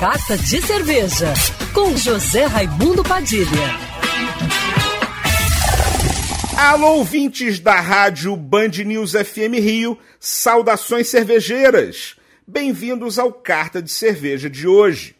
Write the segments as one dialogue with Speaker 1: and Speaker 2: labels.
Speaker 1: Carta de Cerveja, com José Raimundo Padilha.
Speaker 2: Alô, ouvintes da rádio Band News FM Rio, saudações cervejeiras. Bem-vindos ao Carta de Cerveja de hoje.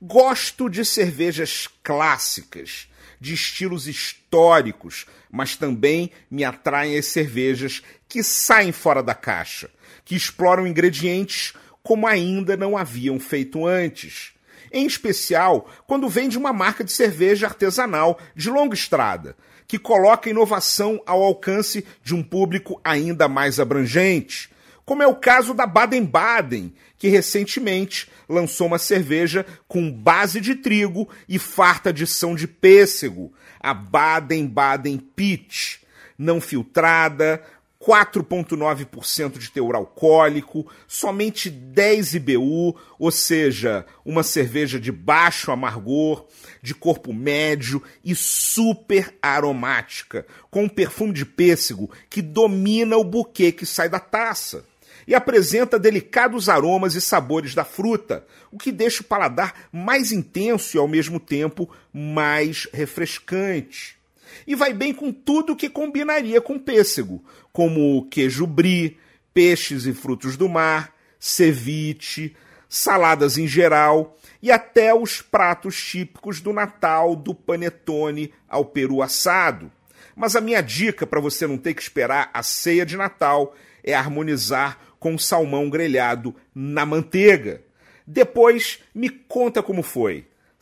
Speaker 2: Gosto de cervejas clássicas, de estilos históricos, mas também me atraem as cervejas que saem fora da caixa, que exploram ingredientes como ainda não haviam feito antes. Em especial quando vem de uma marca de cerveja artesanal de longa estrada, que coloca inovação ao alcance de um público ainda mais abrangente, como é o caso da Baden-Baden, que recentemente lançou uma cerveja com base de trigo e farta adição de pêssego, a Baden-Baden Peach, não filtrada, 4,9% de teor alcoólico, somente 10 IBU, ou seja, uma cerveja de baixo amargor, de corpo médio e super aromática, com um perfume de pêssego que domina o buquê que sai da taça. E apresenta delicados aromas e sabores da fruta, o que deixa o paladar mais intenso e ao mesmo tempo mais refrescante e vai bem com tudo que combinaria com pêssego, como queijo brie, peixes e frutos do mar, ceviche, saladas em geral e até os pratos típicos do Natal, do panetone ao peru assado. Mas a minha dica para você não ter que esperar a ceia de Natal é harmonizar com salmão grelhado na manteiga. Depois me conta como foi.